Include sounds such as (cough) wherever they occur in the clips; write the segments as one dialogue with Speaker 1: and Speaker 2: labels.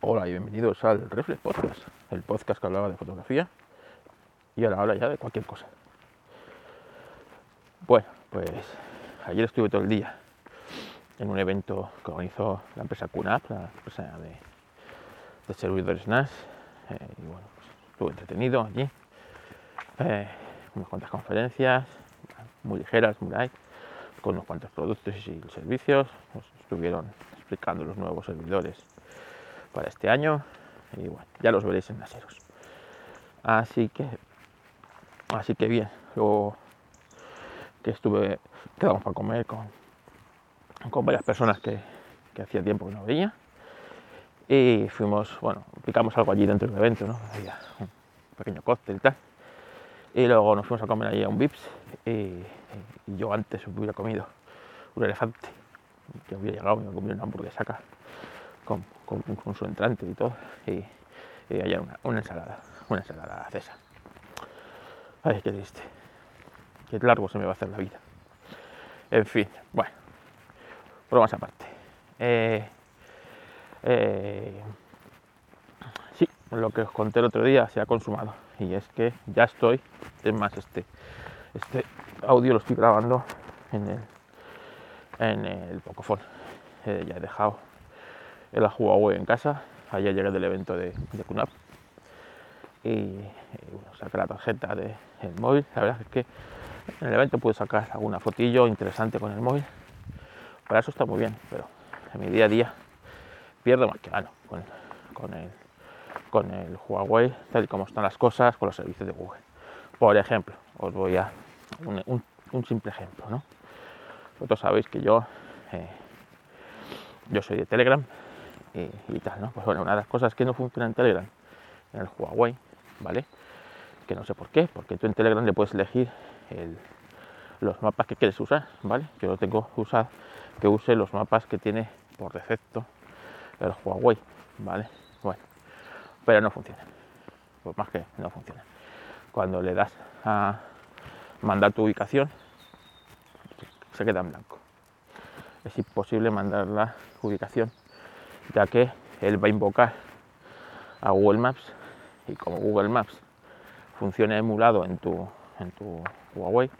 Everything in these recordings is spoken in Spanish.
Speaker 1: Hola y bienvenidos al Reflex Podcast, el podcast que hablaba de fotografía y ahora habla ya de cualquier cosa. Bueno, pues ayer estuve todo el día en un evento que organizó la empresa QNAP, la empresa de, servidores NAS, eh, y bueno, pues estuve entretenido allí, eh, unas cuantas conferencias, muy ligeras, muy light, con unos cuantos productos y servicios, nos estuvieron explicando los nuevos servidores para este año y bueno, ya los veréis en Naseros. Así que, así que bien, luego que estuve, quedamos para comer con, con varias personas que, que hacía tiempo que no veía y fuimos, bueno, picamos algo allí dentro del evento, ¿no? Había un pequeño cóctel y tal. Y luego nos fuimos a comer allí a un Vips y, yo antes hubiera comido un elefante que hubiera llegado y me comí una hamburguesa acá con, su entrante y todo y, y una, ensalada, una ensalada cesa. Ay, qué triste. Qué largo se me va a hacer la vida. En fin, bueno, bromas aparte. Eh, eh, sí, lo que os conté el otro día se ha consumado y es que ya estoy, es más, este, este audio lo estoy grabando en el, en el Pocophone. Eh, ya he dejado el Huawei en casa, ayer llegué del evento de, de QNAP y, y saqué la tarjeta del de móvil, la verdad es que en el evento pude sacar alguna fotillo interesante con el móvil, para eso está muy bien, pero en mi día a día pierdo más que gano con, el, con el Huawei, tal y como están las cosas, con los servicios de Google. Por ejemplo, os voy a un simple ejemplo, ¿no? Vosotros sabéis que yo, eh, yo soy de Telegram y, tal, ¿no? Pues bueno, una de las cosas que no funciona en Telegram, en el Huawei, ¿vale? Que no sé por qué, porque tú en Telegram le puedes elegir el, los mapas que quieres usar, ¿vale? Yo lo tengo que usar, que use los mapas que tiene por defecto el Huawei, ¿vale? Bueno, pero no funciona, pues más que no funciona. Cuando le das a mandar tu ubicación, se queda en blanco. Es imposible mandar la ubicación, ya que él va a invocar a Google Maps y como Google Maps funciona emulado en tu, en tu Huawei,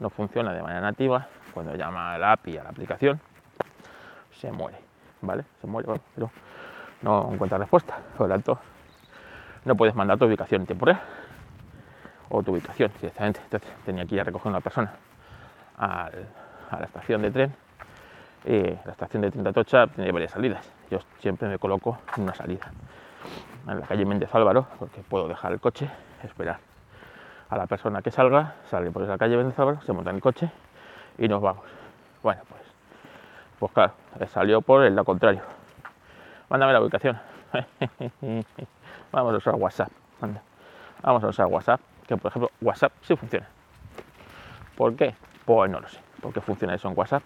Speaker 1: no funciona de manera nativa, cuando llama a la API a la aplicación, se muere, ¿vale? Se muere, pero no encuentra respuesta. Por lo tanto, no puedes mandar tu ubicación en tiempo o tu ubicación directamente. Entonces tenía que ir a recoger una persona a la estación de tren. Y la estación de tren de Atocha tiene varias salidas. Yo siempre me coloco en una salida, en la calle Méndez Álvaro, porque puedo dejar el coche, esperar a la persona que salga, sale por esa calle Méndez Álvaro, se monta en el coche y nos vamos. Bueno, pues, pues claro, salió por el lado contrario. Mándame la ubicación. (laughs) Vamos a usar WhatsApp. Vamos a usar WhatsApp, que por ejemplo WhatsApp sí funciona. ¿Por qué? Pues no lo sé. Porque funciona eso en WhatsApp,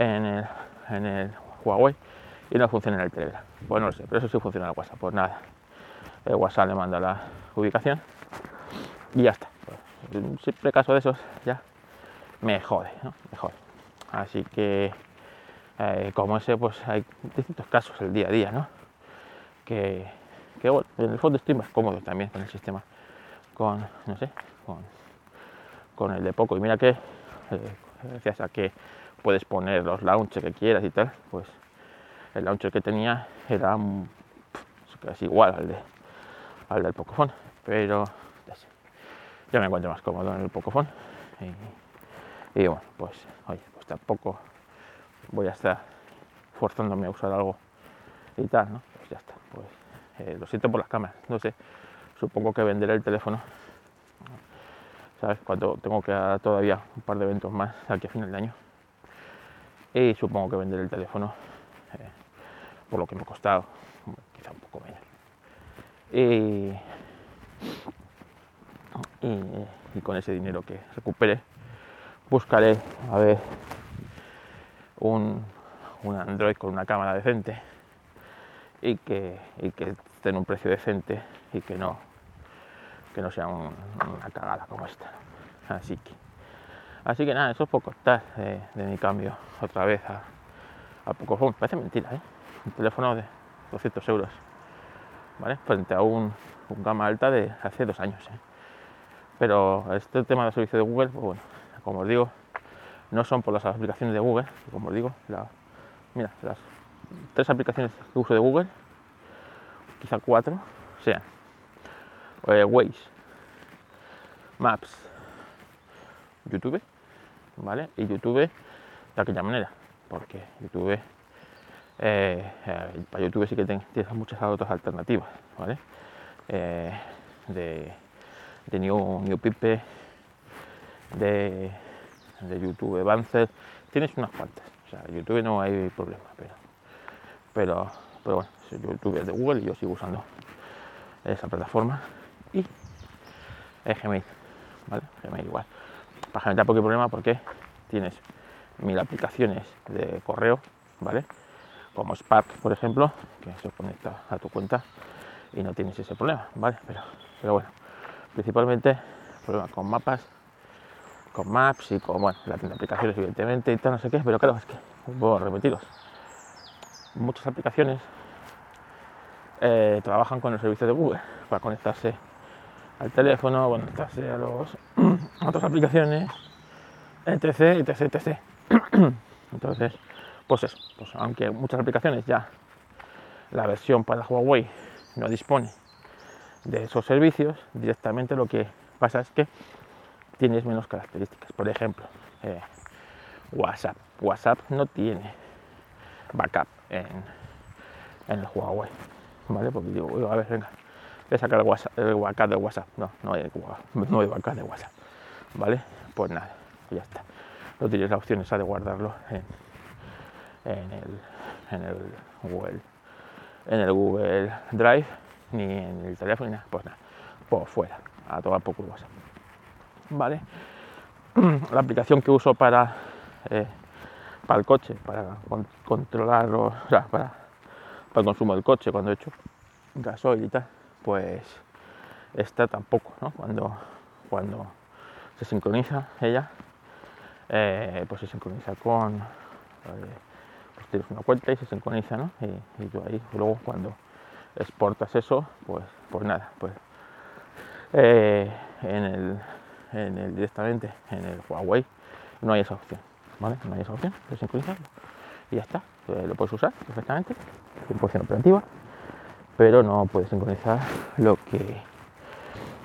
Speaker 1: en el, Huawei y no funciona en el Telegram. Pues no lo sé, pero eso sí funciona en el WhatsApp. Pues nada, el WhatsApp le manda la ubicación y ya está. Pues, en simple caso de esos ya me jode, ¿no? Me jode. Así que eh, como ese, pues hay distintos casos el día a día, ¿no? Que, bueno, en el fondo estoy más cómodo también con el sistema, con, no sé, con, con el de poco. Y mira que, eh, gracias a que puedes poner los launchers que quieras y tal, pues el launcher que tenía era casi igual al, de, al del Pocophone, pero ya me encuentro más cómodo en el Pocophone. Y, y bueno, pues oye, pues tampoco voy a estar forzándome a usar algo y tal, ¿no? Pues ya está. Pues eh, lo siento por las cámaras, no sé. Supongo que venderé el teléfono, ¿sabes? Cuando tengo que dar todavía un par de eventos más aquí a final de año. Y supongo que venderé el teléfono eh, por lo que me ha costado, quizá un poco menos. Y, y, con ese dinero que recupere, buscaré a ver un, un, Android con una cámara decente y que, y que esté un precio decente y que no, que no sea un, una cagada como esta. Así que, así que nada, eso es poco contar de, de, mi cambio otra vez a, a Pocophone. Parece mentira, ¿eh? Un teléfono de, 200 euros. Frente a un, un gama alta de hace dos años. ¿eh? Pero este tema de servicio de Google, pues bueno, como os digo, no son por las aplicaciones de Google, como os digo, la, mira, las tres aplicaciones que uso de Google, quizá cuatro, sean eh, Waze, Maps, YouTube, ¿vale? Y YouTube de aquella manera, porque YouTube, eh, para YouTube sí que tienes muchas otras alternativas, ¿vale? Eh, de, de New, New Pipe, de, de YouTube Banzer, tienes unas cuantas, o sea, YouTube no hay problema, pero, pero, pero bueno, YouTube es de Google y yo sigo usando esa plataforma y Gmail, ¿vale? Gmail igual. Gmail tampoco hay problema porque tienes mil aplicaciones de correo, ¿vale? Como Spark, por ejemplo, que se conecta a tu cuenta y no tienes ese problema, ¿vale? Pero, bueno, principalmente problema con mapas, con maps y con, bueno, la tienda de aplicaciones evidentemente y tal, no sé qué, pero claro, es que, puedo repetiros, muchas aplicaciones eh, trabajan con el servicio de Google para conectarse al teléfono, conectarse a, los, otras aplicaciones, etc, etc, etc. Entonces, pues eso, pues aunque muchas aplicaciones ya la versión para Huawei no dispone de esos servicios, directamente lo que pasa es que tienes menos características. Por ejemplo, eh, WhatsApp. WhatsApp no tiene backup en, en el Huawei. ¿Vale? Porque digo, a ver, venga, voy a sacar el, WhatsApp, el backup de WhatsApp. No, no hay, no hay backup de WhatsApp. ¿Vale? Pues nada, ya está. No tienes la opción esa de guardarlo en, en, el, en el Google en el Google Drive ni en el teléfono pues nada, por fuera, a tomar poco WhatsApp. Vale, (clears throat) la aplicación que uso para, eh, para el coche, para controlar, o sea, para, para el consumo del coche cuando he hecho gasoil y tal, pues esta tampoco, ¿no? Cuando, cuando se sincroniza ella, eh, pues se sincroniza con eh, pues tienes una cuenta y se sincroniza, ¿no? Y, tú ahí, luego cuando exportas eso, pues, pues nada, pues eh, en, el, en el directamente en el Huawei no hay esa opción, ¿vale? No hay esa opción de sincronizarlo y ya está, lo puedes usar perfectamente, 100% operativa, pero no puedes sincronizar lo que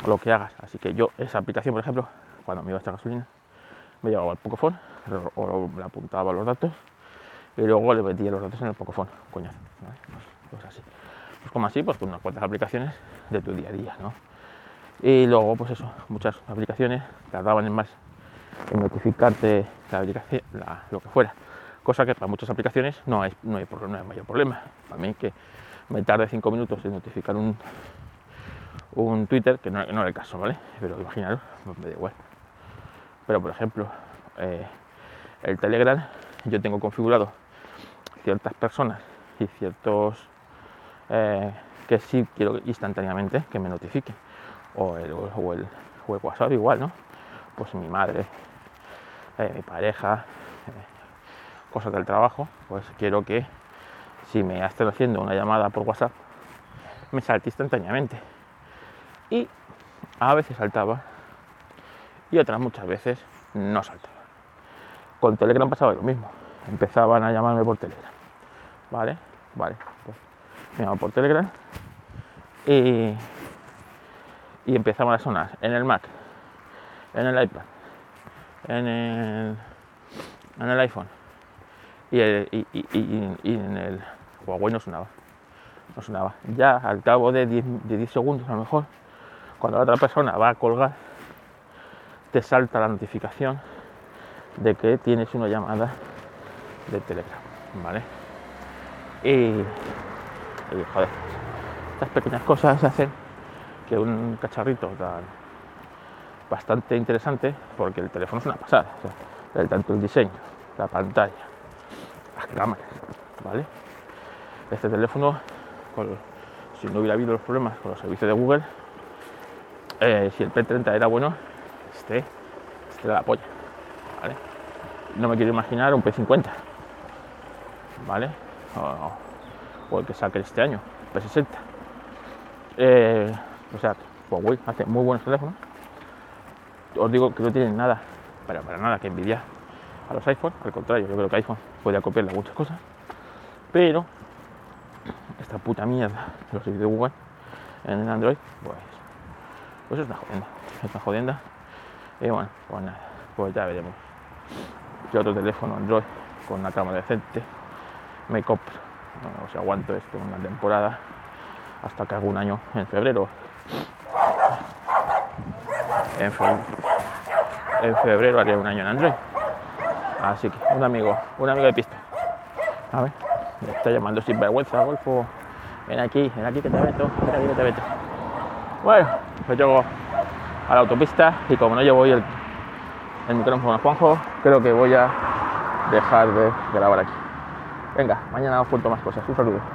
Speaker 1: lo que hagas. Así que yo esa aplicación, por ejemplo, cuando me iba a esta gasolina, me llevaba el Pocophone o le apuntaba los datos y luego le metía los datos en el Pocophone, coñazo, pues, así. Pues como así, pues con unas cuantas aplicaciones de tu día a día, ¿no? Y luego, pues eso, muchas aplicaciones tardaban en más en notificarte la aplicación, lo que fuera. Cosa que para muchas aplicaciones no hay, no hay, no hay mayor problema. Para mí que me tarde 5 minutos en notificar un, un Twitter, que no, no, era el caso, ¿vale? Pero imaginaros, pues me da igual. Pero por ejemplo, eh, el Telegram, yo tengo configurado ciertas personas y ciertos eh, que sí quiero instantáneamente que me notifique. O el, o el, WhatsApp igual, ¿no? Pues mi madre, eh, mi pareja, cosas del trabajo, pues quiero que si me están haciendo una llamada por WhatsApp, me salte instantáneamente. Y a veces saltaba y otras muchas veces no saltaba. Con Telegram pasaba lo mismo. Empezaban a llamarme por Telegram. ¿Vale? Vale. Pues me llamaban por Telegram. Y, y empezaban a sonar en el Mac, en el iPad, en el, en el iPhone y, el, y, en el Huawei no sonaba. No sonaba. Ya al cabo de 10, de 10 segundos a lo mejor, cuando la otra persona va a colgar, te salta la notificación de que tienes una llamada de Telegram, ¿vale? Y, joder, estas pequeñas cosas hacen que un cacharrito tan bastante interesante, porque el teléfono es una pasada, el, tanto el diseño, la pantalla, las cámaras, ¿vale? Este teléfono, si no hubiera habido los problemas con los servicios de Google, eh, si el P30 era bueno, este, este era la polla, ¿vale? No me quiero imaginar un P50, ¿vale? O, el que saque este año, P60. Eh, o sea, Huawei hace muy buenos teléfonos. Os digo que no tienen nada, para, para nada que envidiar a los iPhone, al contrario, yo creo que iPhone puede copiarle muchas cosas, pero esta puta mierda de los de Google en el Android, pues, pues es una jodienda, es una jodienda. Y bueno, pues nada, pues ya veremos. Si otro teléfono Android con una cámara decente me compro, o sea, aguanto esto una temporada hasta que hago un año en febrero. En febrero, en febrero haría un año en Android. Así que un amigo, un amigo de pista. A ver, me está llamando sin vergüenza, Golfo. Ven aquí, ven aquí que te meto, ven aquí que te meto. Bueno, pues llego a la autopista y como no llevo hoy el, micrófono a Juanjo, creo que voy a dejar de grabar aquí. Venga, mañana os cuento más cosas. Un saludo.